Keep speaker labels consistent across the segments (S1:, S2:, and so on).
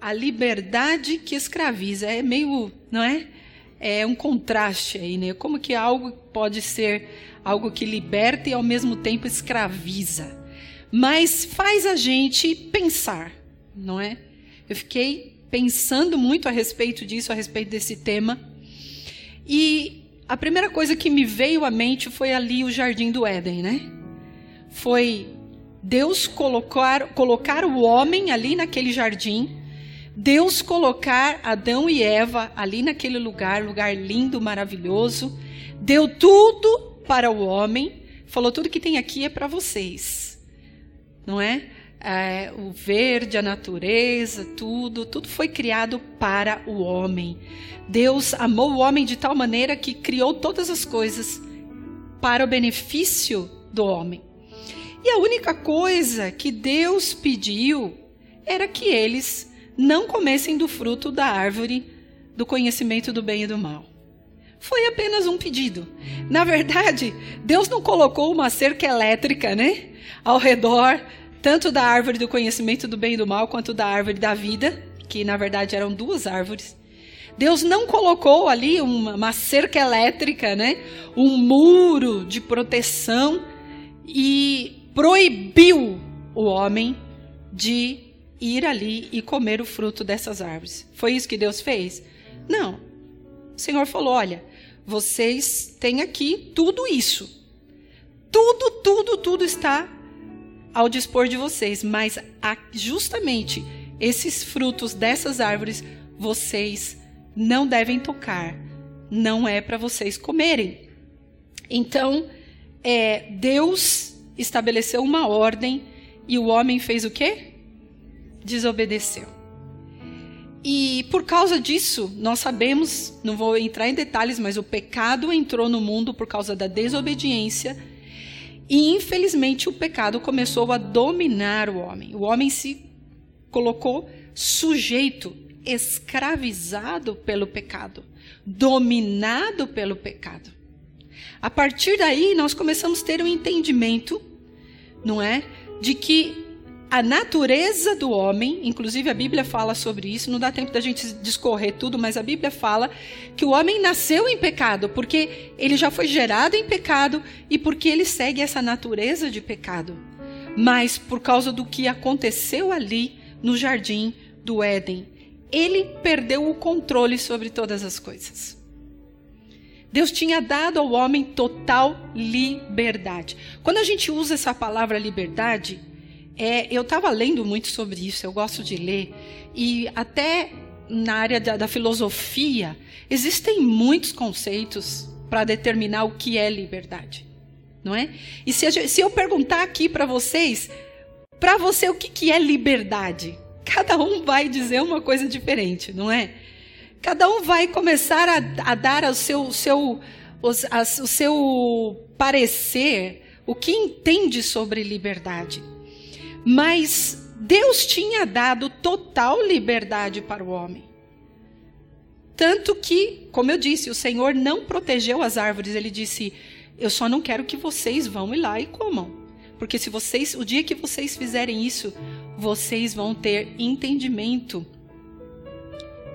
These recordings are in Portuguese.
S1: A liberdade que escraviza é meio, não é? É um contraste aí, né? Como que algo pode ser algo que liberta e ao mesmo tempo escraviza? Mas faz a gente pensar, não é? Eu fiquei pensando muito a respeito disso, a respeito desse tema. E a primeira coisa que me veio à mente foi ali o jardim do Éden, né? Foi Deus colocar, colocar o homem ali naquele jardim, Deus colocar Adão e Eva ali naquele lugar, lugar lindo, maravilhoso, deu tudo para o homem, falou: tudo que tem aqui é para vocês, não é? é, o verde, a natureza, tudo, tudo foi criado para o homem. Deus amou o homem de tal maneira que criou todas as coisas para o benefício do homem. E a única coisa que Deus pediu era que eles não comessem do fruto da árvore do conhecimento do bem e do mal. Foi apenas um pedido. Na verdade, Deus não colocou uma cerca elétrica, né, ao redor tanto da árvore do conhecimento do bem e do mal, quanto da árvore da vida, que na verdade eram duas árvores. Deus não colocou ali uma, uma cerca elétrica, né? um muro de proteção e proibiu o homem de ir ali e comer o fruto dessas árvores. Foi isso que Deus fez? Não. O Senhor falou: olha, vocês têm aqui tudo isso. Tudo, tudo, tudo está ao dispor de vocês, mas justamente esses frutos dessas árvores vocês não devem tocar, não é para vocês comerem. Então, é, Deus estabeleceu uma ordem e o homem fez o quê? Desobedeceu. E por causa disso, nós sabemos, não vou entrar em detalhes, mas o pecado entrou no mundo por causa da desobediência e infelizmente o pecado começou a dominar o homem. O homem se colocou sujeito, escravizado pelo pecado, dominado pelo pecado. A partir daí, nós começamos a ter um entendimento, não é? De que a natureza do homem, inclusive a Bíblia fala sobre isso, não dá tempo da gente discorrer tudo, mas a Bíblia fala que o homem nasceu em pecado, porque ele já foi gerado em pecado e porque ele segue essa natureza de pecado. Mas por causa do que aconteceu ali no jardim do Éden, ele perdeu o controle sobre todas as coisas. Deus tinha dado ao homem total liberdade. Quando a gente usa essa palavra liberdade, é, eu estava lendo muito sobre isso, eu gosto de ler, e até na área da, da filosofia, existem muitos conceitos para determinar o que é liberdade, não é? E se, se eu perguntar aqui para vocês, para você o que, que é liberdade? Cada um vai dizer uma coisa diferente, não é? Cada um vai começar a, a dar seu, seu, as, o seu parecer, o que entende sobre liberdade. Mas Deus tinha dado total liberdade para o homem. Tanto que, como eu disse, o Senhor não protegeu as árvores, ele disse: "Eu só não quero que vocês vão ir lá e comam, porque se vocês, o dia que vocês fizerem isso, vocês vão ter entendimento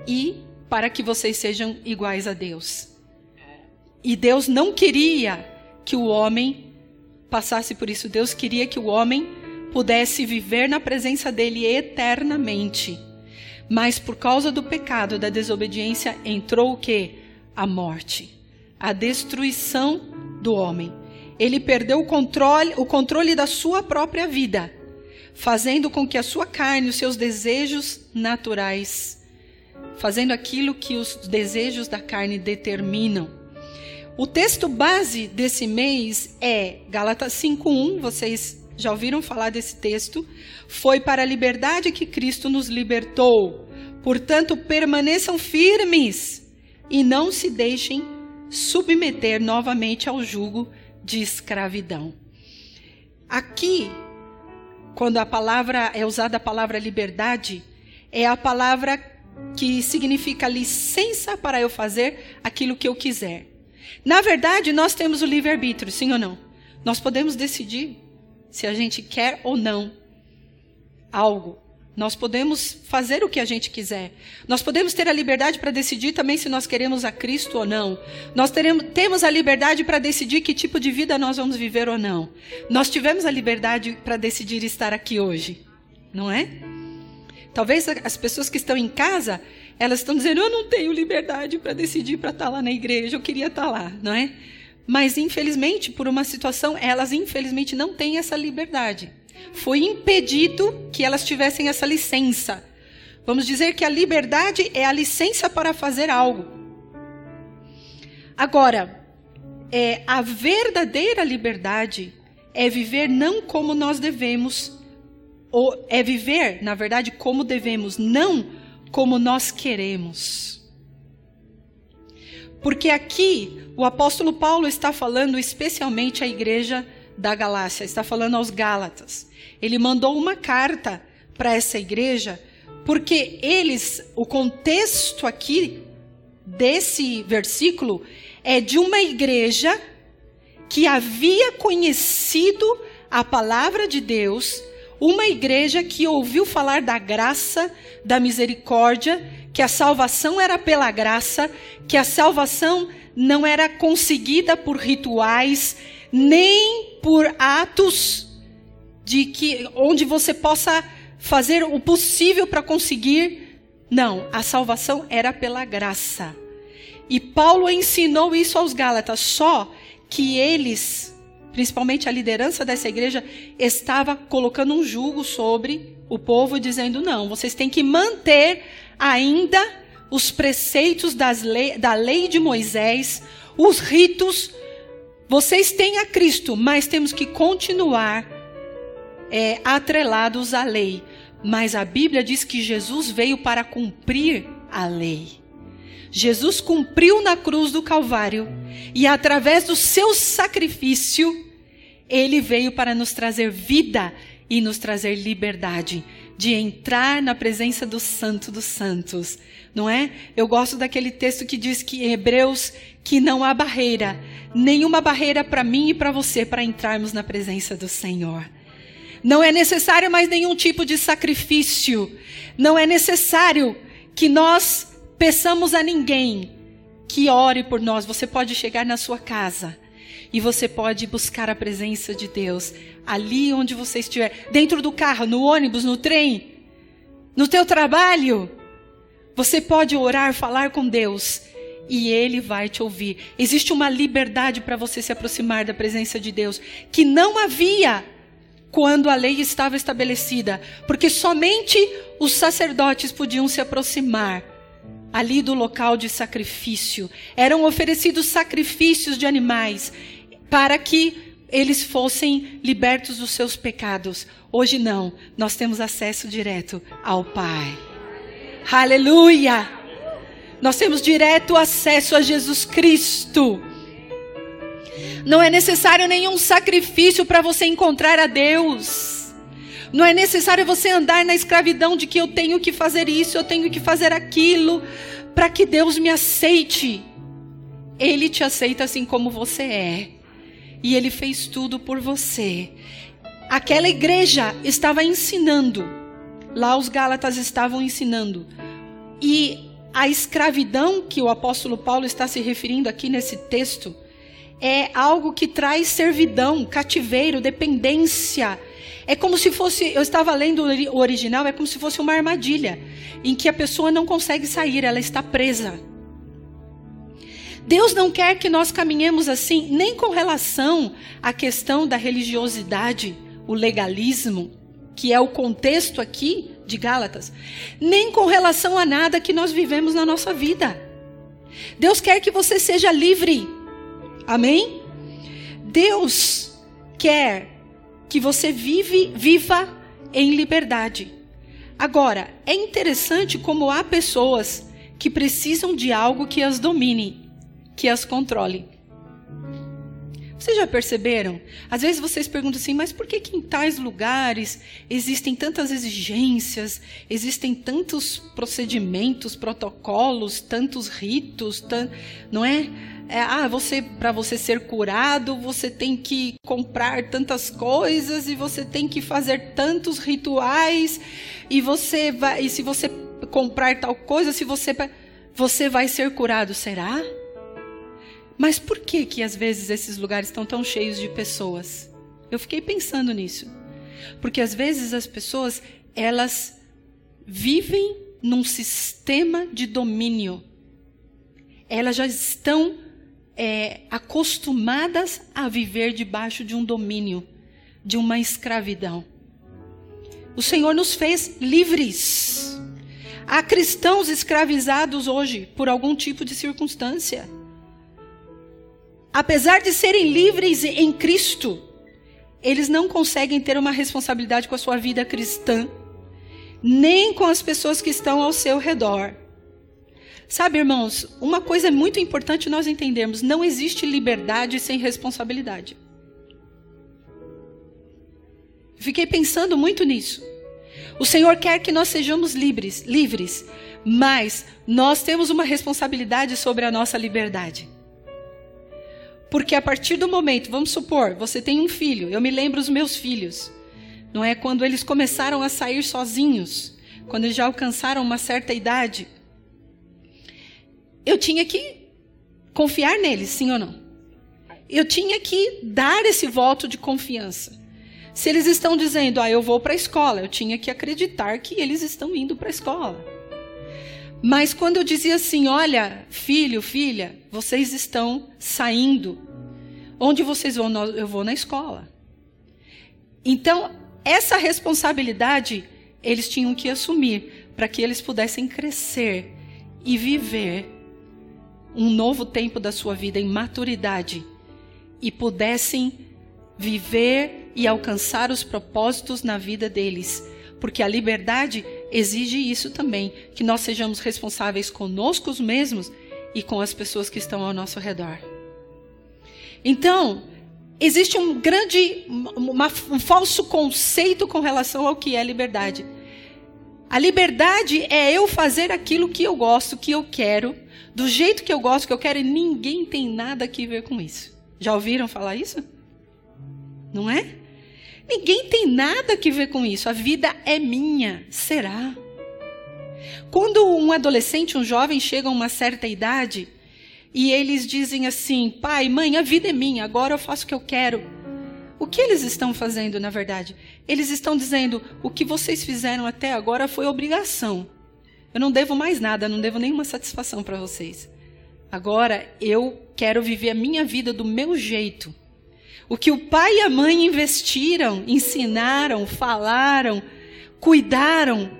S1: e para que vocês sejam iguais a Deus." E Deus não queria que o homem passasse por isso. Deus queria que o homem pudesse viver na presença dele eternamente. Mas por causa do pecado, da desobediência, entrou o que? A morte, a destruição do homem. Ele perdeu o controle, o controle da sua própria vida, fazendo com que a sua carne, os seus desejos naturais, fazendo aquilo que os desejos da carne determinam. O texto base desse mês é Gálatas 5:1, vocês Já ouviram falar desse texto? Foi para a liberdade que Cristo nos libertou. Portanto, permaneçam firmes e não se deixem submeter novamente ao jugo de escravidão. Aqui, quando a palavra é usada a palavra liberdade, é a palavra que significa licença para eu fazer aquilo que eu quiser. Na verdade, nós temos o livre-arbítrio, sim ou não? Nós podemos decidir se a gente quer ou não algo. Nós podemos fazer o que a gente quiser. Nós podemos ter a liberdade para decidir também se nós queremos a Cristo ou não. Nós teremos, temos a liberdade para decidir que tipo de vida nós vamos viver ou não. Nós tivemos a liberdade para decidir estar aqui hoje, não é? Talvez as pessoas que estão em casa, elas estão dizendo: eu não tenho liberdade para decidir para estar lá na igreja, eu queria estar lá, não é? Mas, infelizmente, por uma situação, elas, infelizmente, não têm essa liberdade. Foi impedido que elas tivessem essa licença. Vamos dizer que a liberdade é a licença para fazer algo. Agora, é, a verdadeira liberdade é viver não como nós devemos, ou é viver, na verdade, como devemos, não como nós queremos. Porque aqui o apóstolo Paulo está falando especialmente à igreja da Galácia, está falando aos Gálatas. Ele mandou uma carta para essa igreja, porque eles, o contexto aqui desse versículo é de uma igreja que havia conhecido a palavra de Deus, uma igreja que ouviu falar da graça, da misericórdia, que a salvação era pela graça, que a salvação não era conseguida por rituais, nem por atos de que onde você possa fazer o possível para conseguir. Não, a salvação era pela graça. E Paulo ensinou isso aos Gálatas, só que eles, principalmente a liderança dessa igreja, estava colocando um jugo sobre o povo, dizendo: não, vocês têm que manter ainda os preceitos lei, da lei de Moisés, os ritos. Vocês têm a Cristo, mas temos que continuar é, atrelados à lei. Mas a Bíblia diz que Jesus veio para cumprir a lei. Jesus cumpriu na cruz do Calvário e através do seu sacrifício, ele veio para nos trazer vida e nos trazer liberdade de entrar na presença do Santo dos Santos, não é? Eu gosto daquele texto que diz que Hebreus que não há barreira, nenhuma barreira para mim e para você para entrarmos na presença do Senhor. Não é necessário mais nenhum tipo de sacrifício. Não é necessário que nós peçamos a ninguém que ore por nós. Você pode chegar na sua casa e você pode buscar a presença de Deus ali onde você estiver, dentro do carro, no ônibus, no trem, no teu trabalho. Você pode orar, falar com Deus e ele vai te ouvir. Existe uma liberdade para você se aproximar da presença de Deus que não havia quando a lei estava estabelecida, porque somente os sacerdotes podiam se aproximar ali do local de sacrifício. Eram oferecidos sacrifícios de animais para que eles fossem libertos dos seus pecados. Hoje não, nós temos acesso direto ao Pai. Aleluia! Nós temos direto acesso a Jesus Cristo. Não é necessário nenhum sacrifício para você encontrar a Deus. Não é necessário você andar na escravidão de que eu tenho que fazer isso, eu tenho que fazer aquilo, para que Deus me aceite. Ele te aceita assim como você é e ele fez tudo por você. Aquela igreja estava ensinando, lá os Gálatas estavam ensinando. E a escravidão que o apóstolo Paulo está se referindo aqui nesse texto é algo que traz servidão, cativeiro, dependência. É como se fosse, eu estava lendo o original, é como se fosse uma armadilha em que a pessoa não consegue sair, ela está presa. Deus não quer que nós caminhemos assim, nem com relação à questão da religiosidade, o legalismo, que é o contexto aqui de Gálatas, nem com relação a nada que nós vivemos na nossa vida. Deus quer que você seja livre. Amém? Deus quer que você vive, viva em liberdade. Agora, é interessante como há pessoas que precisam de algo que as domine, que as controle. Vocês já perceberam? Às vezes vocês perguntam assim, mas por que, que em tais lugares existem tantas exigências, existem tantos procedimentos, protocolos, tantos ritos, não é? é ah, você para você ser curado, você tem que comprar tantas coisas e você tem que fazer tantos rituais e você vai, e se você comprar tal coisa, se você você vai ser curado, será? Mas por que que às vezes esses lugares estão tão cheios de pessoas? Eu fiquei pensando nisso. Porque às vezes as pessoas, elas vivem num sistema de domínio. Elas já estão é, acostumadas a viver debaixo de um domínio, de uma escravidão. O Senhor nos fez livres. Há cristãos escravizados hoje por algum tipo de circunstância apesar de serem livres em Cristo, eles não conseguem ter uma responsabilidade com a sua vida cristã, nem com as pessoas que estão ao seu redor. Sabe, irmãos, uma coisa é muito importante nós entendermos: não existe liberdade sem responsabilidade. Fiquei pensando muito nisso. O Senhor quer que nós sejamos livres, livres, mas nós temos uma responsabilidade sobre a nossa liberdade. Porque a partir do momento, vamos supor, você tem um filho, eu me lembro os meus filhos, não é? Quando eles começaram a sair sozinhos, quando eles já alcançaram uma certa idade, eu tinha que confiar neles, sim ou não? Eu tinha que dar esse voto de confiança. Se eles estão dizendo, ah, eu vou para a escola, eu tinha que acreditar que eles estão indo para a escola. Mas quando eu dizia assim, olha, filho, filha, vocês estão saindo. Onde vocês vão? Eu vou na escola. Então, essa responsabilidade eles tinham que assumir para que eles pudessem crescer e viver um novo tempo da sua vida em maturidade e pudessem viver e alcançar os propósitos na vida deles porque a liberdade exige isso também, que nós sejamos responsáveis conosco mesmos e com as pessoas que estão ao nosso redor. Então, existe um grande, uma, um falso conceito com relação ao que é liberdade. A liberdade é eu fazer aquilo que eu gosto, que eu quero, do jeito que eu gosto, que eu quero, e ninguém tem nada a ver com isso. Já ouviram falar isso? Não é? Ninguém tem nada que ver com isso. A vida é minha. Será? Quando um adolescente, um jovem chega a uma certa idade e eles dizem assim: pai, mãe, a vida é minha, agora eu faço o que eu quero. O que eles estão fazendo, na verdade? Eles estão dizendo: o que vocês fizeram até agora foi obrigação. Eu não devo mais nada, não devo nenhuma satisfação para vocês. Agora eu quero viver a minha vida do meu jeito. O que o pai e a mãe investiram, ensinaram, falaram, cuidaram,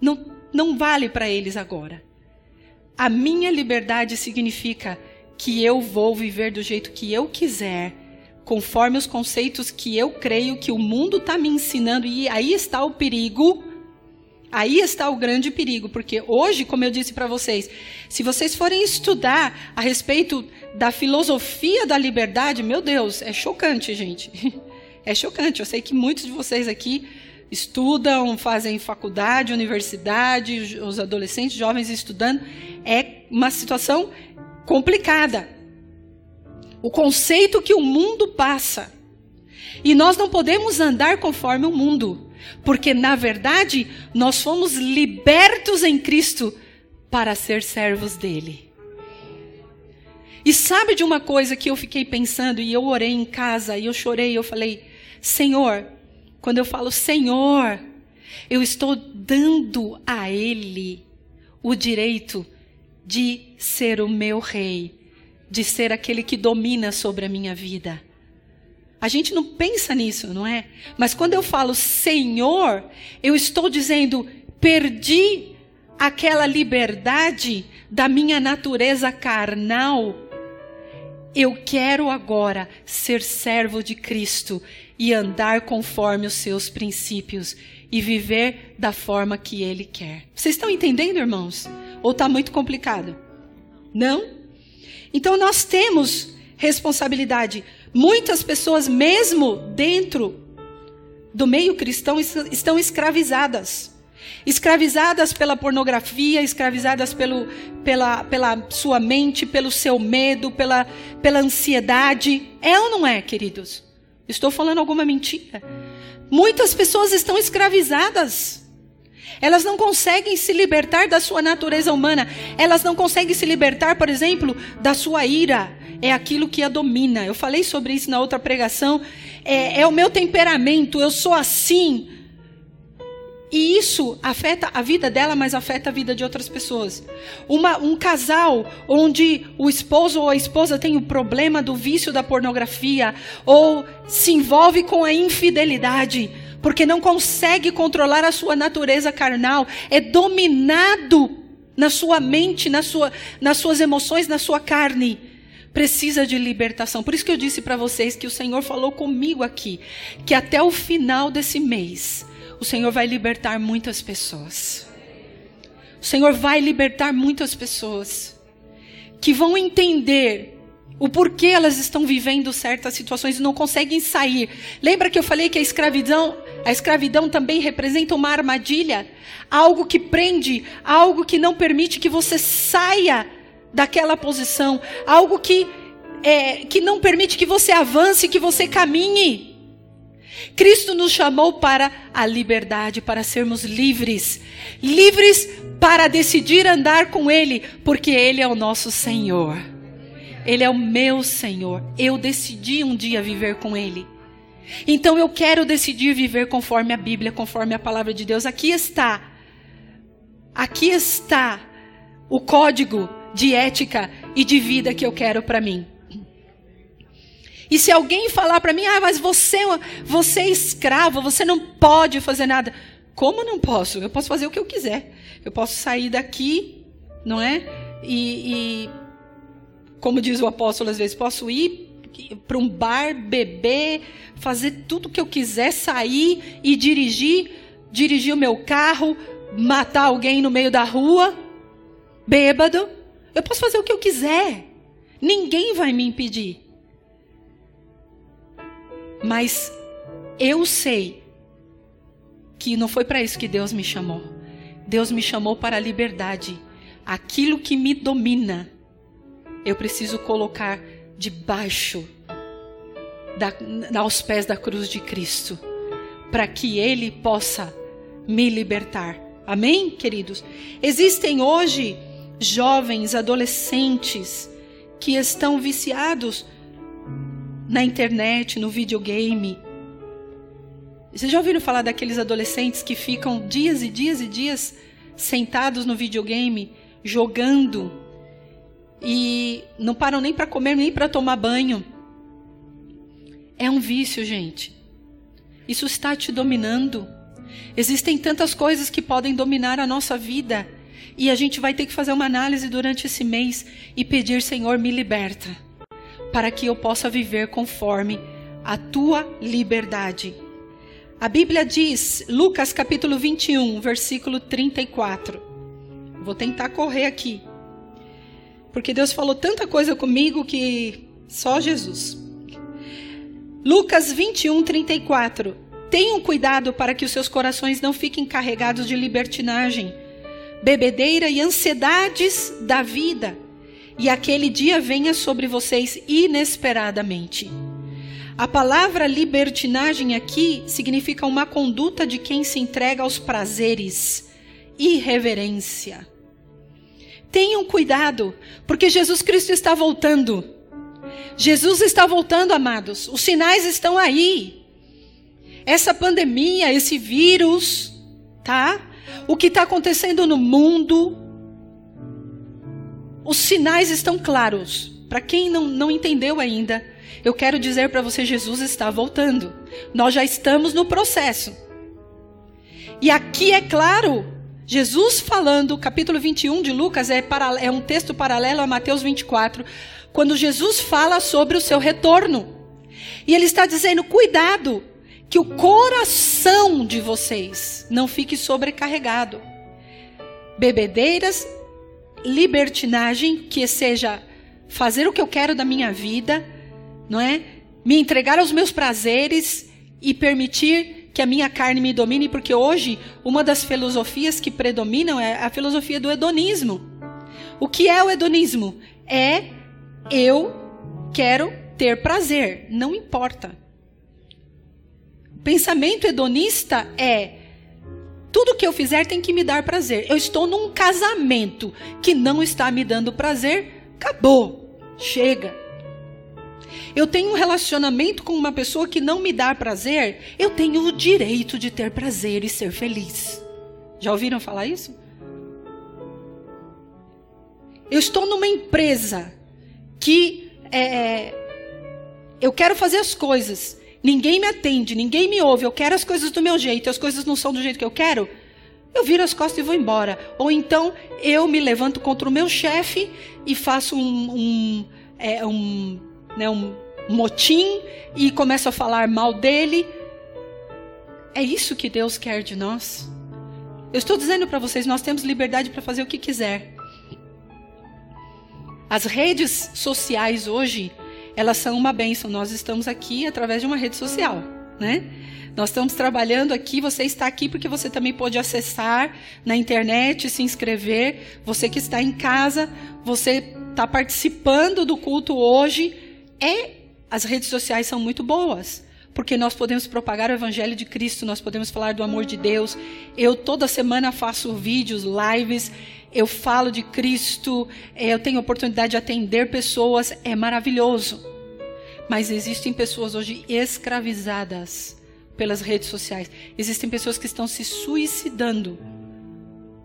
S1: não, não vale para eles agora. A minha liberdade significa que eu vou viver do jeito que eu quiser, conforme os conceitos que eu creio que o mundo está me ensinando, e aí está o perigo Aí está o grande perigo, porque hoje, como eu disse para vocês, se vocês forem estudar a respeito da filosofia da liberdade, meu Deus, é chocante, gente. É chocante. Eu sei que muitos de vocês aqui estudam, fazem faculdade, universidade, os adolescentes, jovens estudando. É uma situação complicada. O conceito que o mundo passa. E nós não podemos andar conforme o mundo. Porque, na verdade, nós fomos libertos em Cristo para ser servos dele. E sabe de uma coisa que eu fiquei pensando, e eu orei em casa, e eu chorei, eu falei: Senhor, quando eu falo Senhor, eu estou dando a Ele o direito de ser o meu rei, de ser aquele que domina sobre a minha vida. A gente não pensa nisso, não é? Mas quando eu falo Senhor, eu estou dizendo: perdi aquela liberdade da minha natureza carnal Eu quero agora ser servo de Cristo e andar conforme os seus princípios e viver da forma que Ele quer. Vocês estão entendendo, irmãos? Ou está muito complicado? Não? Então nós temos responsabilidade. Muitas pessoas, mesmo dentro do meio cristão, estão escravizadas. Escravizadas pela pornografia, escravizadas pelo, pela, pela sua mente, pelo seu medo, pela, pela ansiedade. É ou não é, queridos? Estou falando alguma mentira? Muitas pessoas estão escravizadas. Elas não conseguem se libertar da sua natureza humana. Elas não conseguem se libertar, por exemplo, da sua ira. É aquilo que a domina. Eu falei sobre isso na outra pregação. É, é o meu temperamento. Eu sou assim. E isso afeta a vida dela, mas afeta a vida de outras pessoas. Uma, um casal onde o esposo ou a esposa tem o problema do vício da pornografia, ou se envolve com a infidelidade, porque não consegue controlar a sua natureza carnal, é dominado na sua mente, na sua, nas suas emoções, na sua carne. Precisa de libertação. Por isso que eu disse para vocês que o Senhor falou comigo aqui, que até o final desse mês, o Senhor vai libertar muitas pessoas. O Senhor vai libertar muitas pessoas que vão entender o porquê elas estão vivendo certas situações e não conseguem sair. Lembra que eu falei que a escravidão, a escravidão também representa uma armadilha, algo que prende, algo que não permite que você saia daquela posição, algo que é, que não permite que você avance, que você caminhe. Cristo nos chamou para a liberdade, para sermos livres. Livres para decidir andar com Ele, porque Ele é o nosso Senhor. Ele é o meu Senhor. Eu decidi um dia viver com Ele. Então eu quero decidir viver conforme a Bíblia, conforme a palavra de Deus. Aqui está. Aqui está o código de ética e de vida que eu quero para mim. E se alguém falar para mim, ah, mas você, você é escravo, você não pode fazer nada. Como não posso? Eu posso fazer o que eu quiser. Eu posso sair daqui, não é? E, e como diz o apóstolo às vezes, posso ir para um bar, beber, fazer tudo o que eu quiser, sair e dirigir, dirigir o meu carro, matar alguém no meio da rua, bêbado. Eu posso fazer o que eu quiser. Ninguém vai me impedir. Mas eu sei que não foi para isso que Deus me chamou. Deus me chamou para a liberdade. Aquilo que me domina, eu preciso colocar debaixo da, aos pés da cruz de Cristo, para que Ele possa me libertar. Amém, queridos? Existem hoje jovens, adolescentes que estão viciados na internet, no videogame. Vocês já ouviram falar daqueles adolescentes que ficam dias e dias e dias sentados no videogame, jogando e não param nem para comer, nem para tomar banho? É um vício, gente. Isso está te dominando. Existem tantas coisas que podem dominar a nossa vida. E a gente vai ter que fazer uma análise durante esse mês e pedir, Senhor, me liberta para que eu possa viver conforme a tua liberdade. A Bíblia diz, Lucas capítulo 21, versículo 34. Vou tentar correr aqui. Porque Deus falou tanta coisa comigo que só Jesus. Lucas 21, 34. Tenham cuidado para que os seus corações não fiquem carregados de libertinagem, bebedeira e ansiedades da vida e aquele dia venha sobre vocês inesperadamente. A palavra libertinagem aqui significa uma conduta de quem se entrega aos prazeres, irreverência. Tenham cuidado, porque Jesus Cristo está voltando. Jesus está voltando, amados. Os sinais estão aí. Essa pandemia, esse vírus, tá? O que está acontecendo no mundo, os sinais estão claros. Para quem não, não entendeu ainda, eu quero dizer para você: Jesus está voltando. Nós já estamos no processo. E aqui é claro, Jesus falando, capítulo 21 de Lucas é, para, é um texto paralelo a Mateus 24, quando Jesus fala sobre o seu retorno. E ele está dizendo: cuidado, que o coração de vocês não fique sobrecarregado. Bebedeiras, libertinagem, que seja fazer o que eu quero da minha vida, não é? Me entregar aos meus prazeres e permitir que a minha carne me domine, porque hoje uma das filosofias que predominam é a filosofia do hedonismo. O que é o hedonismo? É eu quero ter prazer, não importa. Pensamento hedonista é tudo que eu fizer tem que me dar prazer. Eu estou num casamento que não está me dando prazer, acabou. Chega. Eu tenho um relacionamento com uma pessoa que não me dá prazer, eu tenho o direito de ter prazer e ser feliz. Já ouviram falar isso? Eu estou numa empresa que é, eu quero fazer as coisas ninguém me atende, ninguém me ouve, eu quero as coisas do meu jeito, as coisas não são do jeito que eu quero, eu viro as costas e vou embora. Ou então eu me levanto contra o meu chefe e faço um, um, é, um, né, um motim e começo a falar mal dele. É isso que Deus quer de nós. Eu estou dizendo para vocês, nós temos liberdade para fazer o que quiser. As redes sociais hoje elas são uma bênção. Nós estamos aqui através de uma rede social, né? Nós estamos trabalhando aqui, você está aqui porque você também pode acessar na internet, se inscrever. Você que está em casa, você está participando do culto hoje. É, as redes sociais são muito boas porque nós podemos propagar o evangelho de Cristo, nós podemos falar do amor de Deus. Eu toda semana faço vídeos, lives, eu falo de Cristo, eu tenho oportunidade de atender pessoas, é maravilhoso. Mas existem pessoas hoje escravizadas pelas redes sociais. Existem pessoas que estão se suicidando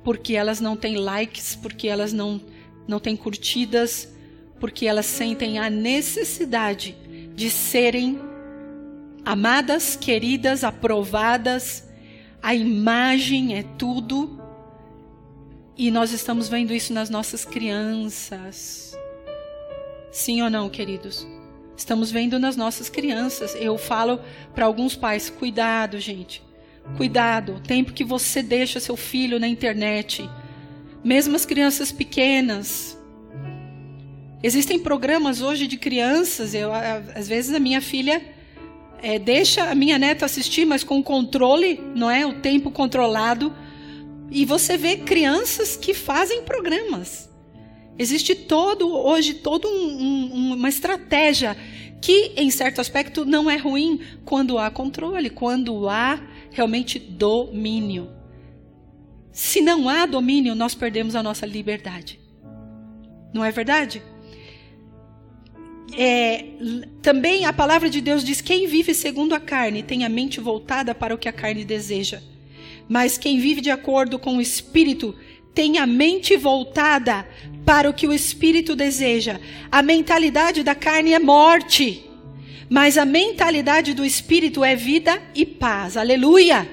S1: porque elas não têm likes, porque elas não, não têm curtidas, porque elas sentem a necessidade de serem amadas, queridas, aprovadas. A imagem é tudo. E nós estamos vendo isso nas nossas crianças. Sim ou não, queridos? Estamos vendo nas nossas crianças. Eu falo para alguns pais: cuidado, gente. Cuidado. O tempo que você deixa seu filho na internet. Mesmo as crianças pequenas. Existem programas hoje de crianças. Eu, às vezes a minha filha é, deixa a minha neta assistir, mas com controle, não é? O tempo controlado e você vê crianças que fazem programas. Existe todo, hoje, toda um, um, uma estratégia que, em certo aspecto, não é ruim quando há controle, quando há realmente domínio. Se não há domínio, nós perdemos a nossa liberdade. Não é verdade? É, também a palavra de Deus diz: quem vive segundo a carne tem a mente voltada para o que a carne deseja. Mas quem vive de acordo com o Espírito tem a mente voltada para o que o Espírito deseja. A mentalidade da carne é morte, mas a mentalidade do Espírito é vida e paz. Aleluia!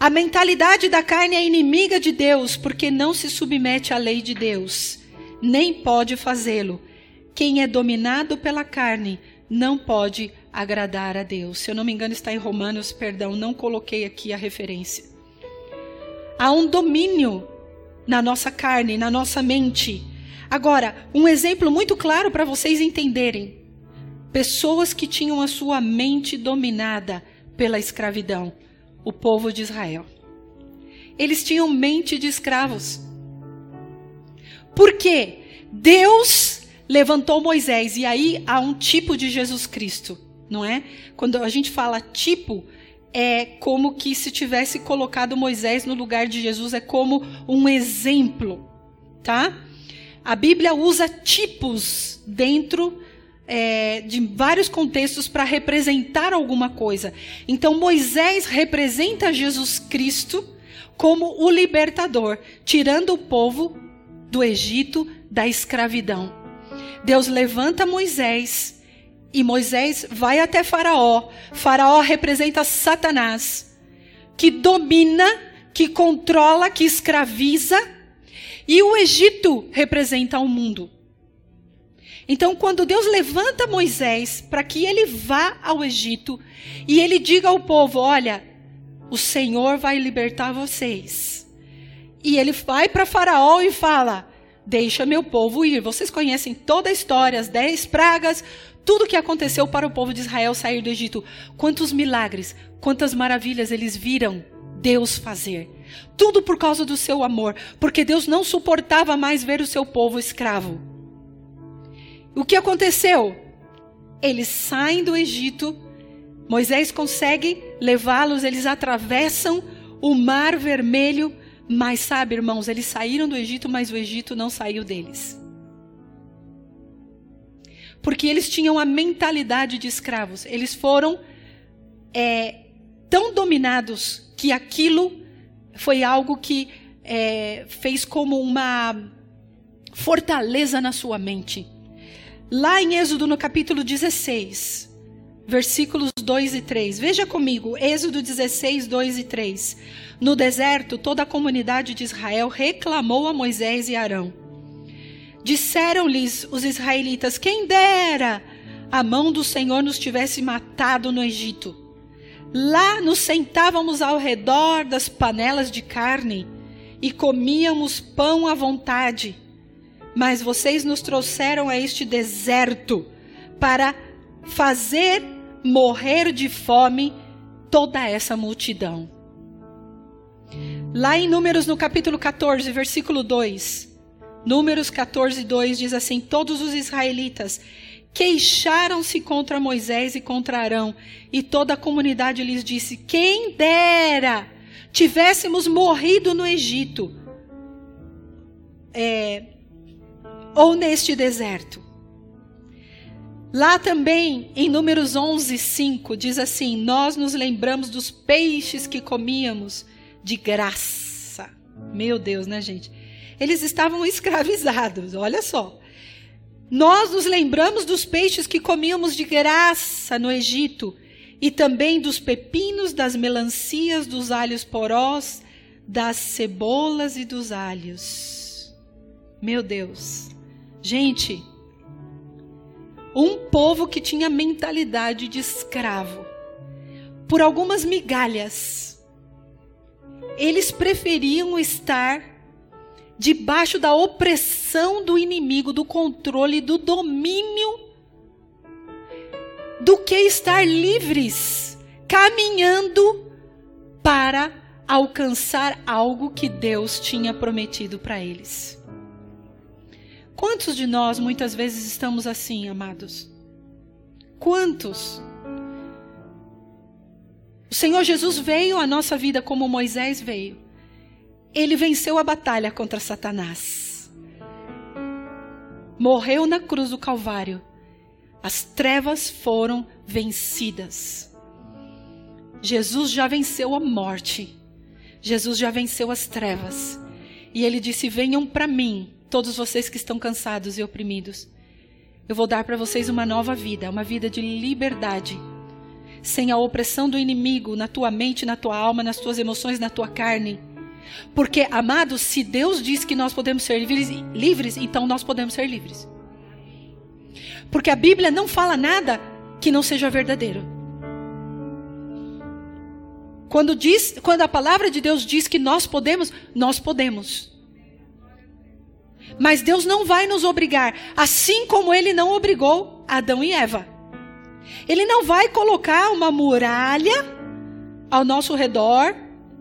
S1: A mentalidade da carne é inimiga de Deus, porque não se submete à lei de Deus, nem pode fazê-lo. Quem é dominado pela carne não pode agradar a Deus. Se eu não me engano, está em Romanos, perdão, não coloquei aqui a referência. Há um domínio na nossa carne, na nossa mente. Agora, um exemplo muito claro para vocês entenderem: pessoas que tinham a sua mente dominada pela escravidão, o povo de Israel. Eles tinham mente de escravos. Por quê? Deus levantou Moisés e aí há um tipo de Jesus Cristo não é? Quando a gente fala tipo, é como que se tivesse colocado Moisés no lugar de Jesus, é como um exemplo, tá? A Bíblia usa tipos dentro é, de vários contextos para representar alguma coisa. Então, Moisés representa Jesus Cristo como o libertador, tirando o povo do Egito da escravidão. Deus levanta Moisés e Moisés vai até Faraó. Faraó representa Satanás, que domina, que controla, que escraviza, e o Egito representa o mundo. Então, quando Deus levanta Moisés para que ele vá ao Egito e ele diga ao povo: Olha, o Senhor vai libertar vocês. E ele vai para Faraó e fala: Deixa meu povo ir. Vocês conhecem toda a história, as dez pragas, tudo o que aconteceu para o povo de Israel sair do Egito. Quantos milagres, quantas maravilhas eles viram Deus fazer. Tudo por causa do seu amor, porque Deus não suportava mais ver o seu povo escravo. O que aconteceu? Eles saem do Egito, Moisés consegue levá-los, eles atravessam o Mar Vermelho, mas sabe, irmãos, eles saíram do Egito, mas o Egito não saiu deles. Porque eles tinham a mentalidade de escravos. Eles foram é, tão dominados que aquilo foi algo que é, fez como uma fortaleza na sua mente. Lá em Êxodo, no capítulo 16, versículos 2 e 3. Veja comigo, Êxodo 16, 2 e 3. No deserto, toda a comunidade de Israel reclamou a Moisés e Arão. Disseram-lhes os israelitas: Quem dera a mão do Senhor nos tivesse matado no Egito. Lá nos sentávamos ao redor das panelas de carne e comíamos pão à vontade mas vocês nos trouxeram a este deserto para fazer morrer de fome toda essa multidão. Lá em Números, no capítulo 14, versículo 2, Números 14, 2 diz assim: Todos os israelitas queixaram-se contra Moisés e contra Arão, e toda a comunidade lhes disse: Quem dera tivéssemos morrido no Egito. É, ou neste deserto. Lá também, em Números 11, 5, diz assim: Nós nos lembramos dos peixes que comíamos de graça. Meu Deus, né, gente? Eles estavam escravizados, olha só. Nós nos lembramos dos peixes que comíamos de graça no Egito, e também dos pepinos, das melancias, dos alhos porós, das cebolas e dos alhos. Meu Deus. Gente, um povo que tinha mentalidade de escravo, por algumas migalhas, eles preferiam estar debaixo da opressão do inimigo, do controle, do domínio, do que estar livres, caminhando para alcançar algo que Deus tinha prometido para eles. Quantos de nós muitas vezes estamos assim, amados? Quantos? O Senhor Jesus veio à nossa vida como Moisés veio. Ele venceu a batalha contra Satanás. Morreu na cruz do Calvário. As trevas foram vencidas. Jesus já venceu a morte. Jesus já venceu as trevas. E ele disse: Venham para mim, todos vocês que estão cansados e oprimidos. Eu vou dar para vocês uma nova vida, uma vida de liberdade, sem a opressão do inimigo na tua mente, na tua alma, nas tuas emoções, na tua carne. Porque, amados, se Deus diz que nós podemos ser livres, livres, então nós podemos ser livres. Porque a Bíblia não fala nada que não seja verdadeiro. Quando, diz, quando a palavra de Deus diz que nós podemos, nós podemos. Mas Deus não vai nos obrigar, assim como ele não obrigou Adão e Eva. Ele não vai colocar uma muralha ao nosso redor,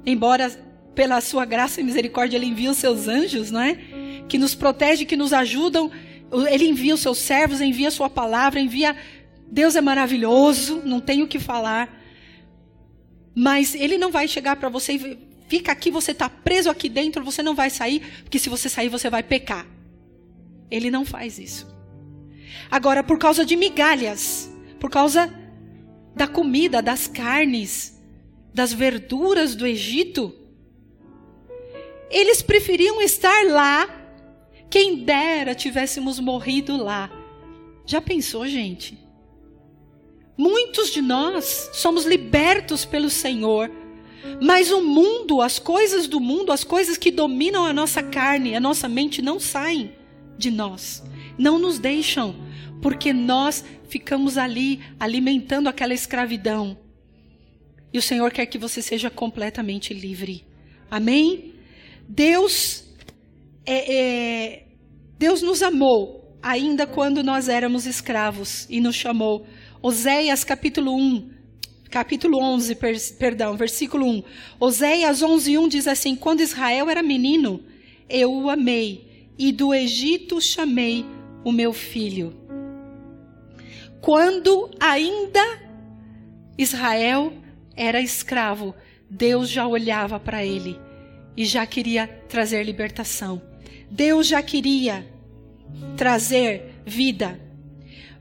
S1: embora pela sua graça e misericórdia ele envia os seus anjos, não é? Que nos protege, que nos ajudam. Ele envia os seus servos, envia a sua palavra, envia. Deus é maravilhoso, não tenho o que falar. Mas ele não vai chegar para você e fica aqui, você está preso aqui dentro, você não vai sair, porque se você sair, você vai pecar. Ele não faz isso. Agora, por causa de migalhas, por causa da comida, das carnes, das verduras do Egito, eles preferiam estar lá. Quem dera tivéssemos morrido lá. Já pensou, gente? Muitos de nós somos libertos pelo Senhor Mas o mundo, as coisas do mundo, as coisas que dominam a nossa carne, a nossa mente não saem de nós. Não nos deixam, porque nós ficamos ali alimentando aquela escravidão. E o Senhor quer que você seja completamente livre. Amém? Deus é, é, Deus nos amou ainda quando nós éramos escravos e nos chamou. Oséias capítulo 1, capítulo 11, per, perdão, versículo 1. Oséias 11, 1 diz assim: Quando Israel era menino, eu o amei, e do Egito chamei o meu filho. Quando ainda Israel era escravo, Deus já olhava para ele e já queria trazer libertação. Deus já queria trazer vida.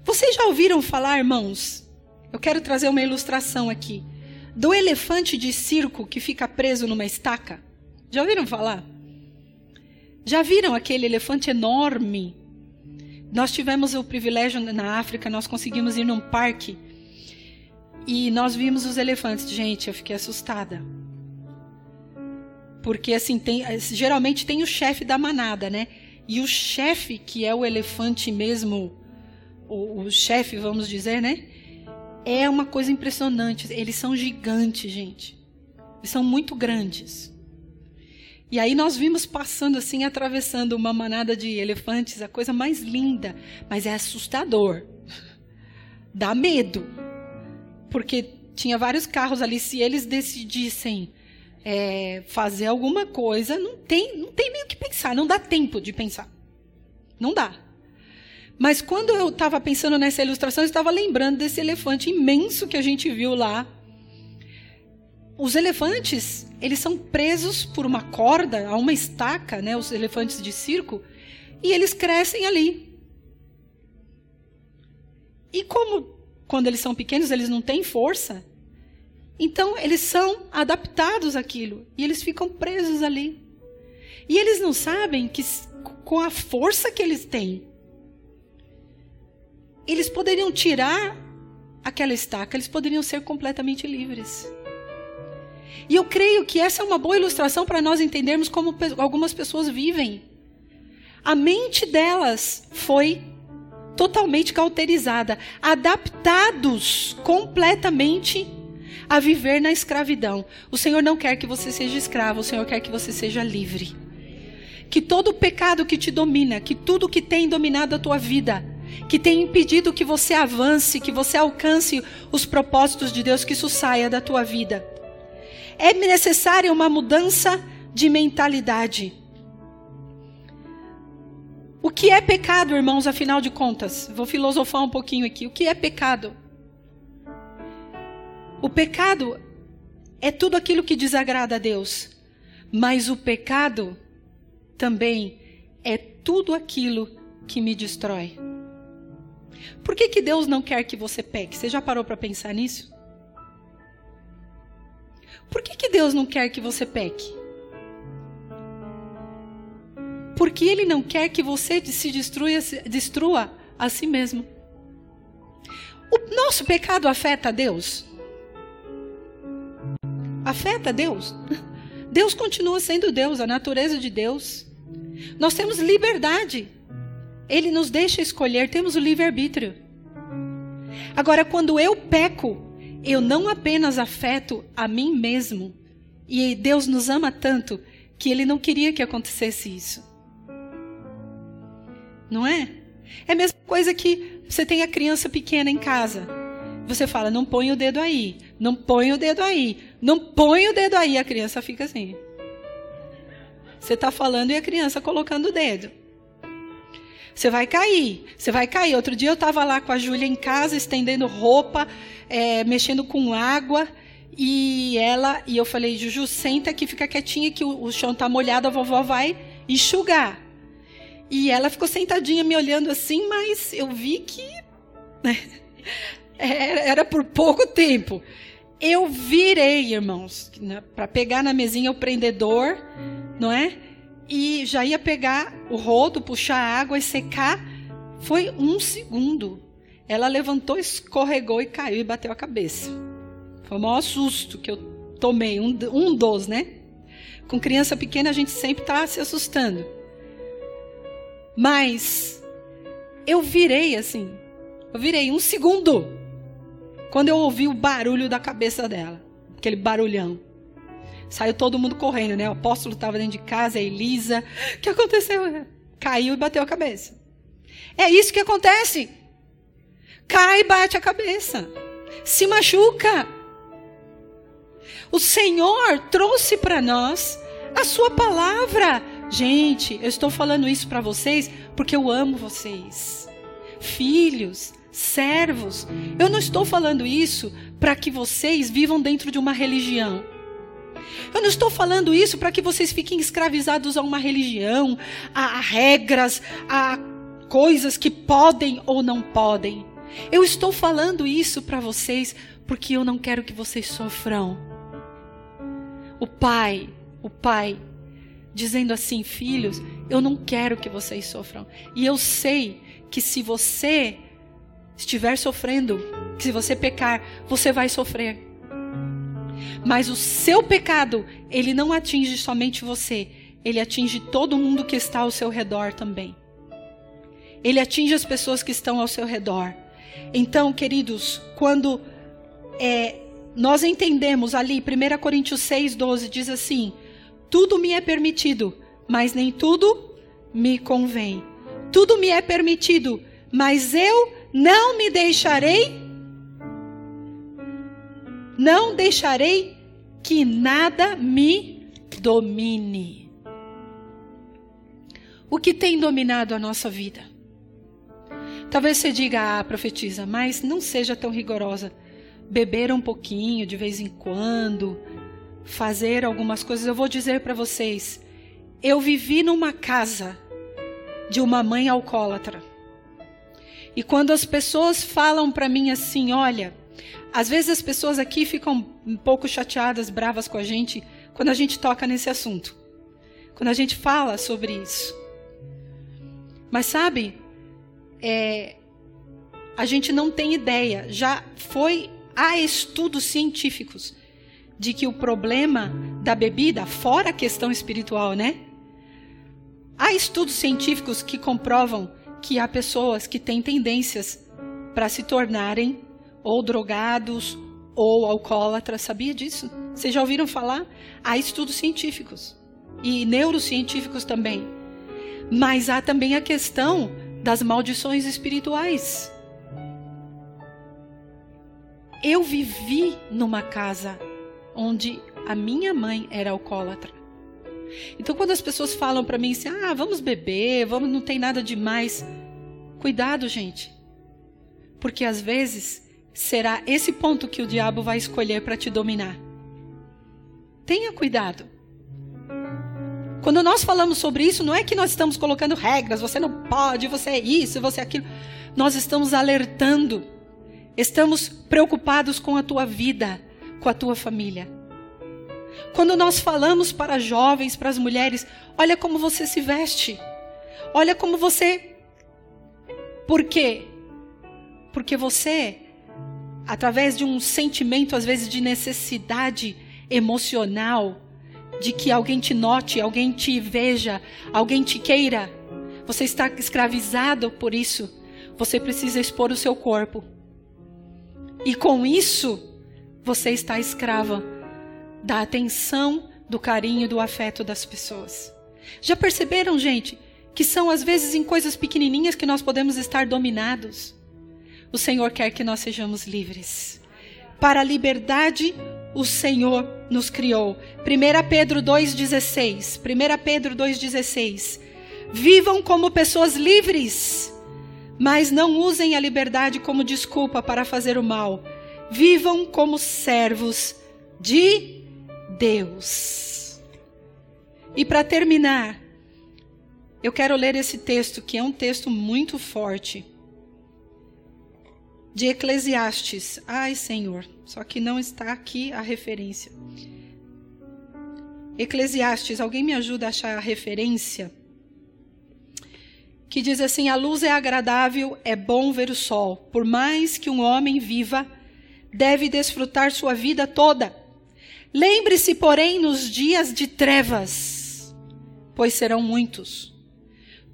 S1: Vocês já ouviram falar, irmãos? Eu quero trazer uma ilustração aqui. Do elefante de circo que fica preso numa estaca. Já ouviram falar? Já viram aquele elefante enorme? Nós tivemos o privilégio na África, nós conseguimos ir num parque e nós vimos os elefantes. Gente, eu fiquei assustada. Porque assim, tem, geralmente tem o chefe da manada, né? E o chefe, que é o elefante mesmo, o, o chefe, vamos dizer, né? É uma coisa impressionante. Eles são gigantes, gente. Eles são muito grandes. E aí nós vimos passando assim, atravessando uma manada de elefantes, a coisa mais linda, mas é assustador. Dá medo. Porque tinha vários carros ali, se eles decidissem é, fazer alguma coisa, não tem, não tem nem o que pensar, não dá tempo de pensar. Não dá. Mas quando eu estava pensando nessa ilustração, eu estava lembrando desse elefante imenso que a gente viu lá. Os elefantes, eles são presos por uma corda, a uma estaca, né, os elefantes de circo, e eles crescem ali. E como quando eles são pequenos, eles não têm força, então, eles são adaptados àquilo e eles ficam presos ali. E eles não sabem que, com a força que eles têm, eles poderiam tirar aquela estaca, eles poderiam ser completamente livres. E eu creio que essa é uma boa ilustração para nós entendermos como algumas pessoas vivem. A mente delas foi totalmente cauterizada, adaptados completamente a viver na escravidão. O Senhor não quer que você seja escravo, o Senhor quer que você seja livre. Que todo pecado que te domina, que tudo que tem dominado a tua vida, que tem impedido que você avance, que você alcance os propósitos de Deus, que isso saia da tua vida. É necessária uma mudança de mentalidade. O que é pecado, irmãos, afinal de contas? Vou filosofar um pouquinho aqui. O que é pecado? O pecado é tudo aquilo que desagrada a Deus, mas o pecado também é tudo aquilo que me destrói. Por que, que Deus não quer que você peque? Você já parou para pensar nisso? Por que, que Deus não quer que você peque? Porque Ele não quer que você se destrua, destrua a si mesmo. O nosso pecado afeta a Deus? Afeta Deus. Deus continua sendo Deus, a natureza de Deus. Nós temos liberdade. Ele nos deixa escolher, temos o livre-arbítrio. Agora, quando eu peco, eu não apenas afeto a mim mesmo, e Deus nos ama tanto que Ele não queria que acontecesse isso. Não é? É a mesma coisa que você tem a criança pequena em casa. Você fala, não põe o dedo aí, não põe o dedo aí, não põe o dedo aí. A criança fica assim. Você está falando e a criança colocando o dedo. Você vai cair, você vai cair. Outro dia eu estava lá com a Júlia em casa, estendendo roupa, é, mexendo com água. E ela, e eu falei, Juju, senta aqui, fica quietinha que o, o chão está molhado, a vovó vai enxugar. E ela ficou sentadinha me olhando assim, mas eu vi que né, era por pouco tempo. Eu virei, irmãos, né, para pegar na mesinha o prendedor, não é? E já ia pegar o rodo, puxar a água e secar. Foi um segundo. Ela levantou, escorregou e caiu e bateu a cabeça. Foi o maior susto que eu tomei, um, um dos, né? Com criança pequena a gente sempre está se assustando. Mas eu virei assim, eu virei um segundo quando eu ouvi o barulho da cabeça dela, aquele barulhão. Saiu todo mundo correndo, né? O apóstolo estava dentro de casa, a Elisa. O que aconteceu? Caiu e bateu a cabeça. É isso que acontece. Cai e bate a cabeça. Se machuca. O Senhor trouxe para nós a sua palavra. Gente, eu estou falando isso para vocês porque eu amo vocês. Filhos, servos. Eu não estou falando isso para que vocês vivam dentro de uma religião. Eu não estou falando isso para que vocês fiquem escravizados a uma religião, a, a regras, a coisas que podem ou não podem. Eu estou falando isso para vocês porque eu não quero que vocês sofram. O pai, o pai, dizendo assim: filhos, eu não quero que vocês sofram. E eu sei que se você estiver sofrendo, se você pecar, você vai sofrer. Mas o seu pecado, ele não atinge somente você, ele atinge todo mundo que está ao seu redor também. Ele atinge as pessoas que estão ao seu redor. Então, queridos, quando é, nós entendemos ali, 1 Coríntios 6, 12, diz assim: Tudo me é permitido, mas nem tudo me convém. Tudo me é permitido, mas eu não me deixarei, não deixarei que nada me domine. O que tem dominado a nossa vida? Talvez você diga, ah, profetiza, mas não seja tão rigorosa. Beber um pouquinho de vez em quando, fazer algumas coisas. Eu vou dizer para vocês, eu vivi numa casa de uma mãe alcoólatra. E quando as pessoas falam para mim assim, olha, às vezes as pessoas aqui ficam um pouco chateadas, bravas com a gente, quando a gente toca nesse assunto. Quando a gente fala sobre isso. Mas sabe, é, a gente não tem ideia. Já foi há estudos científicos de que o problema da bebida, fora a questão espiritual, né? Há estudos científicos que comprovam que há pessoas que têm tendências para se tornarem ou drogados ou alcoólatras. Sabia disso? Vocês já ouviram falar? Há estudos científicos e neurocientíficos também. Mas há também a questão das maldições espirituais. Eu vivi numa casa onde a minha mãe era alcoólatra. Então, quando as pessoas falam para mim assim, ah, vamos beber, vamos, não tem nada demais. Cuidado, gente. Porque às vezes será esse ponto que o diabo vai escolher para te dominar. Tenha cuidado. Quando nós falamos sobre isso, não é que nós estamos colocando regras, você não pode, você é isso, você é aquilo. Nós estamos alertando, estamos preocupados com a tua vida, com a tua família. Quando nós falamos para jovens, para as mulheres, olha como você se veste, olha como você. Por quê? Porque você, através de um sentimento, às vezes, de necessidade emocional, de que alguém te note, alguém te veja, alguém te queira. Você está escravizado por isso. Você precisa expor o seu corpo. E com isso, você está escrava da atenção, do carinho, do afeto das pessoas. Já perceberam, gente, que são às vezes em coisas pequenininhas que nós podemos estar dominados? O Senhor quer que nós sejamos livres. Para a liberdade, o Senhor nos criou. 1 Pedro 2,16. 1 Pedro 2,16. Vivam como pessoas livres, mas não usem a liberdade como desculpa para fazer o mal. Vivam como servos de Deus. E para terminar, eu quero ler esse texto, que é um texto muito forte de Eclesiastes. Ai, Senhor, só que não está aqui a referência. Eclesiastes, alguém me ajuda a achar a referência? Que diz assim: A luz é agradável, é bom ver o sol. Por mais que um homem viva, deve desfrutar sua vida toda. Lembre-se, porém, nos dias de trevas, pois serão muitos.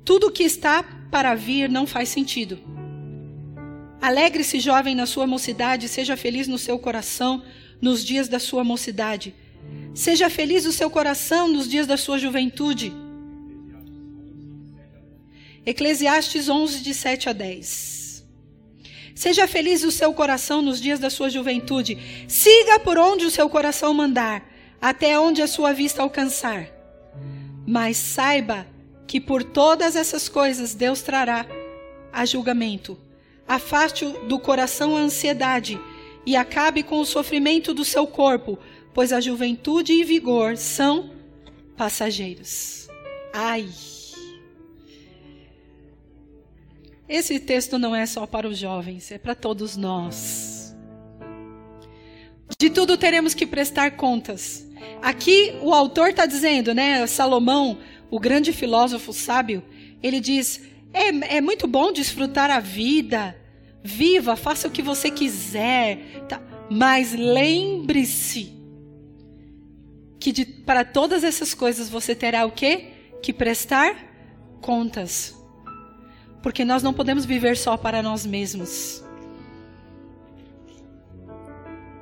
S1: Tudo que está para vir não faz sentido. Alegre-se, jovem, na sua mocidade, seja feliz no seu coração nos dias da sua mocidade. Seja feliz o seu coração nos dias da sua juventude. Eclesiastes 11, de 7 a 10. Seja feliz o seu coração nos dias da sua juventude. Siga por onde o seu coração mandar, até onde a sua vista alcançar. Mas saiba que por todas essas coisas Deus trará a julgamento. Afaste do coração a ansiedade e acabe com o sofrimento do seu corpo, pois a juventude e vigor são passageiros. Ai! Esse texto não é só para os jovens, é para todos nós. De tudo teremos que prestar contas. Aqui o autor está dizendo, né? Salomão, o grande filósofo sábio, ele diz: é, é muito bom desfrutar a vida, viva, faça o que você quiser, tá? mas lembre-se que de, para todas essas coisas você terá o quê? Que prestar contas. Porque nós não podemos viver só para nós mesmos.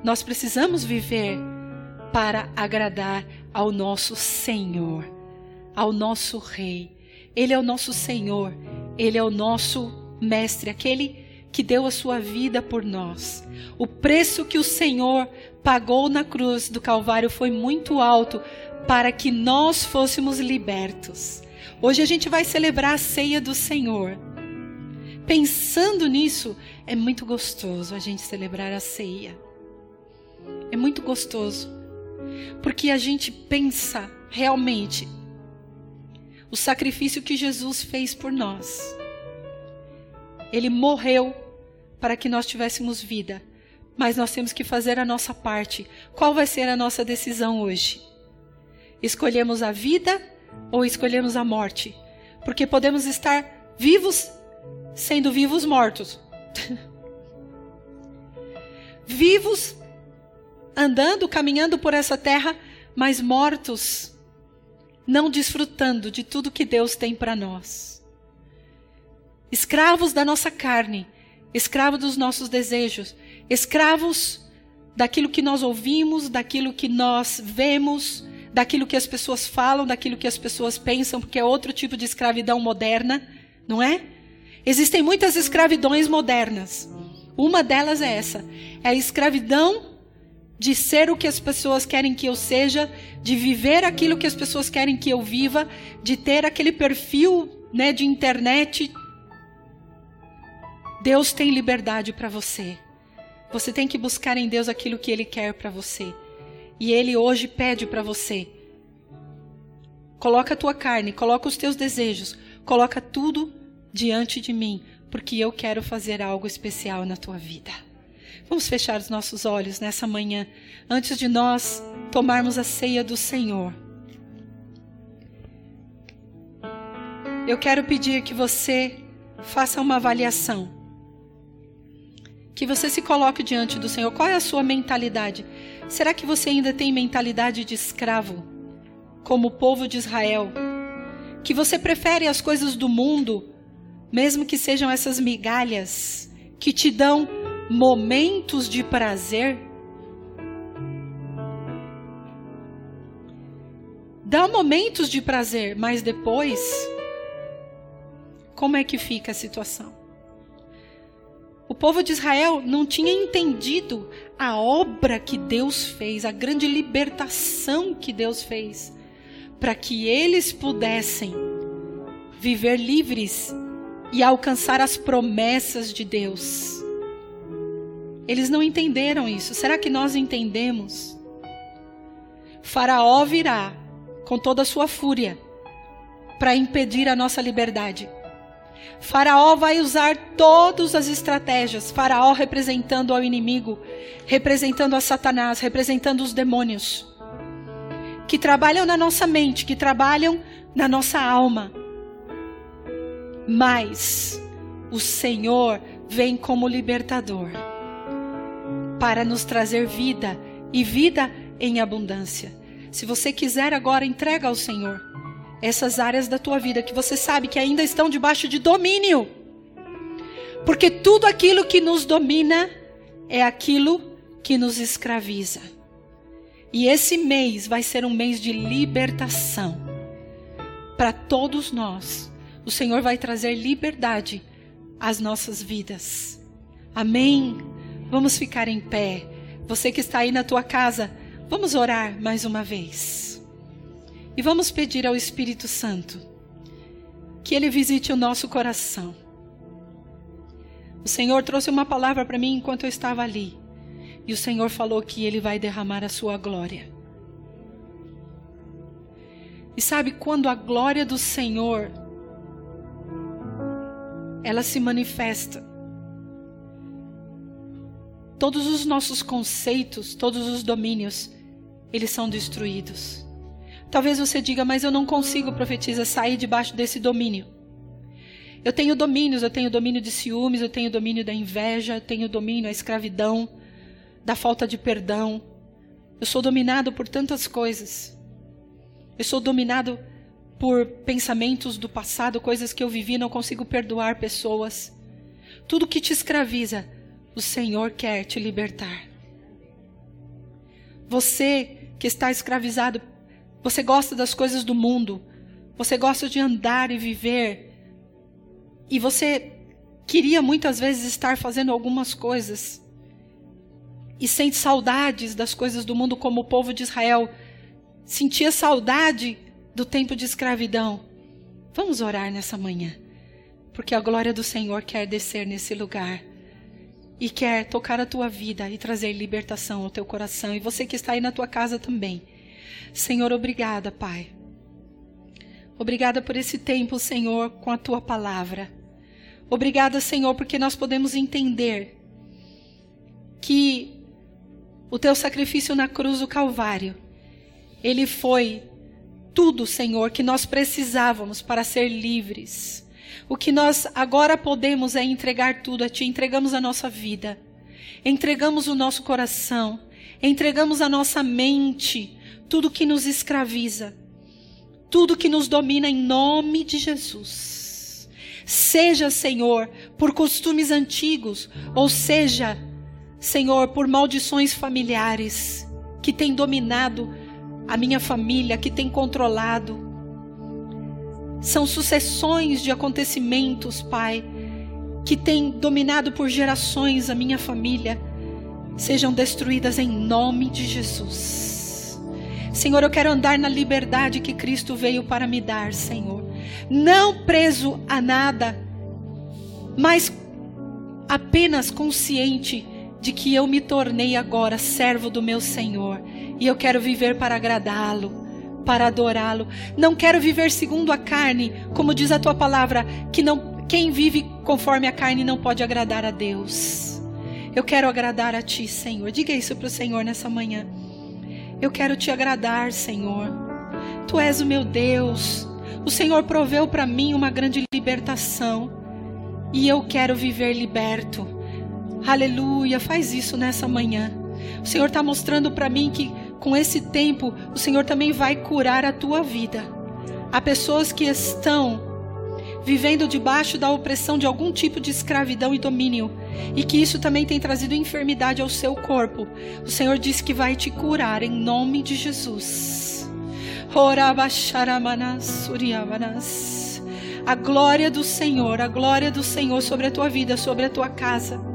S1: Nós precisamos viver para agradar ao nosso Senhor, ao nosso Rei. Ele é o nosso Senhor, ele é o nosso Mestre, aquele que deu a sua vida por nós. O preço que o Senhor pagou na cruz do Calvário foi muito alto para que nós fôssemos libertos. Hoje a gente vai celebrar a ceia do Senhor. Pensando nisso, é muito gostoso a gente celebrar a ceia. É muito gostoso. Porque a gente pensa realmente o sacrifício que Jesus fez por nós. Ele morreu para que nós tivéssemos vida. Mas nós temos que fazer a nossa parte. Qual vai ser a nossa decisão hoje? Escolhemos a vida ou escolhemos a morte? Porque podemos estar vivos sendo vivos mortos. vivos andando, caminhando por essa terra, mas mortos, não desfrutando de tudo que Deus tem para nós. Escravos da nossa carne, escravo dos nossos desejos, escravos daquilo que nós ouvimos, daquilo que nós vemos, daquilo que as pessoas falam, daquilo que as pessoas pensam, porque é outro tipo de escravidão moderna, não é? Existem muitas escravidões modernas. Uma delas é essa: é a escravidão de ser o que as pessoas querem que eu seja, de viver aquilo que as pessoas querem que eu viva, de ter aquele perfil né, de internet Deus tem liberdade para você. Você tem que buscar em Deus aquilo que Ele quer para você. E Ele hoje pede para você. Coloca a tua carne, coloca os teus desejos, coloca tudo diante de mim, porque eu quero fazer algo especial na tua vida. Vamos fechar os nossos olhos nessa manhã, antes de nós tomarmos a ceia do Senhor. Eu quero pedir que você faça uma avaliação que você se coloque diante do Senhor. Qual é a sua mentalidade? Será que você ainda tem mentalidade de escravo, como o povo de Israel? Que você prefere as coisas do mundo, mesmo que sejam essas migalhas que te dão momentos de prazer? Dá momentos de prazer, mas depois, como é que fica a situação? O povo de Israel não tinha entendido a obra que Deus fez, a grande libertação que Deus fez, para que eles pudessem viver livres e alcançar as promessas de Deus. Eles não entenderam isso. Será que nós entendemos? Faraó virá com toda a sua fúria para impedir a nossa liberdade. Faraó vai usar todas as estratégias. Faraó representando ao inimigo, representando a Satanás, representando os demônios. Que trabalham na nossa mente, que trabalham na nossa alma. Mas o Senhor vem como libertador para nos trazer vida e vida em abundância. Se você quiser agora, entrega ao Senhor essas áreas da tua vida que você sabe que ainda estão debaixo de domínio. Porque tudo aquilo que nos domina é aquilo que nos escraviza. E esse mês vai ser um mês de libertação para todos nós. O Senhor vai trazer liberdade às nossas vidas. Amém. Vamos ficar em pé. Você que está aí na tua casa, vamos orar mais uma vez. E vamos pedir ao Espírito Santo que ele visite o nosso coração. O Senhor trouxe uma palavra para mim enquanto eu estava ali. E o Senhor falou que Ele vai derramar a sua glória. E sabe quando a glória do Senhor ela se manifesta. Todos os nossos conceitos, todos os domínios, eles são destruídos. Talvez você diga, mas eu não consigo, profetiza, sair debaixo desse domínio. Eu tenho domínios, eu tenho domínio de ciúmes, eu tenho domínio da inveja, eu tenho domínio da escravidão, da falta de perdão. Eu sou dominado por tantas coisas. Eu sou dominado por pensamentos do passado, coisas que eu vivi, não consigo perdoar pessoas. Tudo que te escraviza, o Senhor quer te libertar. Você que está escravizado, você gosta das coisas do mundo, você gosta de andar e viver, e você queria muitas vezes estar fazendo algumas coisas, e sente saudades das coisas do mundo, como o povo de Israel sentia saudade do tempo de escravidão. Vamos orar nessa manhã, porque a glória do Senhor quer descer nesse lugar e quer tocar a tua vida e trazer libertação ao teu coração. E você que está aí na tua casa também. Senhor, obrigada, Pai. Obrigada por esse tempo, Senhor, com a tua palavra. Obrigada, Senhor, porque nós podemos entender que o teu sacrifício na cruz do Calvário, ele foi tudo, Senhor, que nós precisávamos para ser livres. O que nós agora podemos é entregar tudo a Ti. Entregamos a nossa vida, entregamos o nosso coração, entregamos a nossa mente, tudo que nos escraviza, tudo que nos domina em nome de Jesus. Seja, Senhor, por costumes antigos, ou seja, Senhor, por maldições familiares que têm dominado a minha família, que tem controlado. São sucessões de acontecimentos, Pai, que têm dominado por gerações a minha família, sejam destruídas em nome de Jesus. Senhor, eu quero andar na liberdade que Cristo veio para me dar, Senhor. Não preso a nada, mas apenas consciente de que eu me tornei agora servo do meu Senhor e eu quero viver para agradá-lo, para adorá-lo. Não quero viver segundo a carne, como diz a tua palavra, que não quem vive conforme a carne não pode agradar a Deus. Eu quero agradar a ti, Senhor. Diga isso para o Senhor nessa manhã. Eu quero te agradar, Senhor. Tu és o meu Deus. O Senhor proveu para mim uma grande libertação. E eu quero viver liberto. Aleluia, faz isso nessa manhã. O Senhor está mostrando para mim que com esse tempo o Senhor também vai curar a tua vida. Há pessoas que estão vivendo debaixo da opressão de algum tipo de escravidão e domínio, e que isso também tem trazido enfermidade ao seu corpo. O Senhor diz que vai te curar em nome de Jesus. A glória do Senhor, a glória do Senhor sobre a tua vida, sobre a tua casa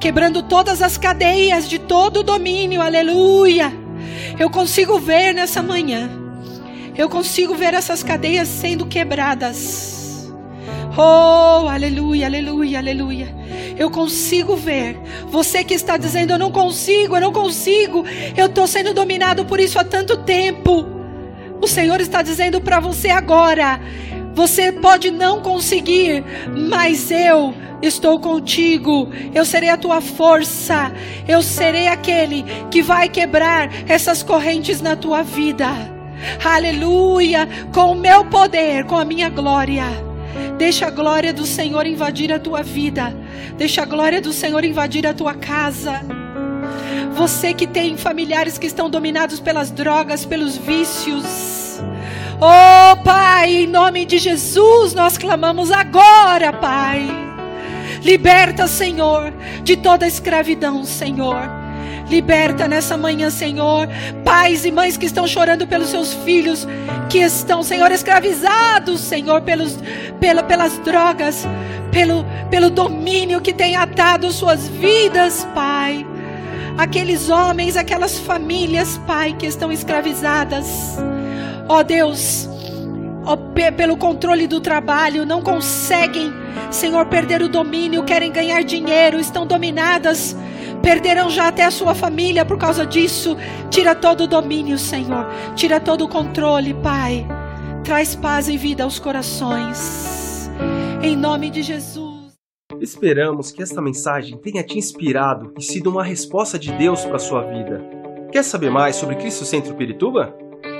S1: quebrando todas as cadeias de todo o domínio, aleluia. Eu consigo ver nessa manhã, eu consigo ver essas cadeias sendo quebradas. Oh, aleluia, aleluia, aleluia. Eu consigo ver. Você que está dizendo, eu não consigo, eu não consigo, eu estou sendo dominado por isso há tanto tempo. O Senhor está dizendo para você agora: você pode não conseguir, mas eu estou contigo. Eu serei a tua força. Eu serei aquele que vai quebrar essas correntes na tua vida. Aleluia! Com o meu poder, com a minha glória. Deixa a glória do Senhor invadir a tua vida. Deixa a glória do Senhor invadir a tua casa. Você que tem familiares que estão dominados pelas drogas, pelos vícios. Oh, Pai, em nome de Jesus, nós clamamos agora, Pai. Liberta, Senhor, de toda escravidão, Senhor. Liberta nessa manhã, Senhor, pais e mães que estão chorando pelos seus filhos, que estão, Senhor, escravizados, Senhor, pelos, pela, pelas drogas, pelo, pelo domínio que tem atado suas vidas, Pai. Aqueles homens, aquelas famílias, Pai, que estão escravizadas. Ó oh, Deus, oh, pelo controle do trabalho, não conseguem, Senhor, perder o domínio, querem ganhar dinheiro, estão dominadas perderão já até a sua família por causa disso. Tira todo o domínio, Senhor. Tira todo o controle, Pai. Traz paz e vida aos corações. Em nome de Jesus.
S2: Esperamos que esta mensagem tenha te inspirado e sido uma resposta de Deus para a sua vida. Quer saber mais sobre Cristo Centro Pirituba?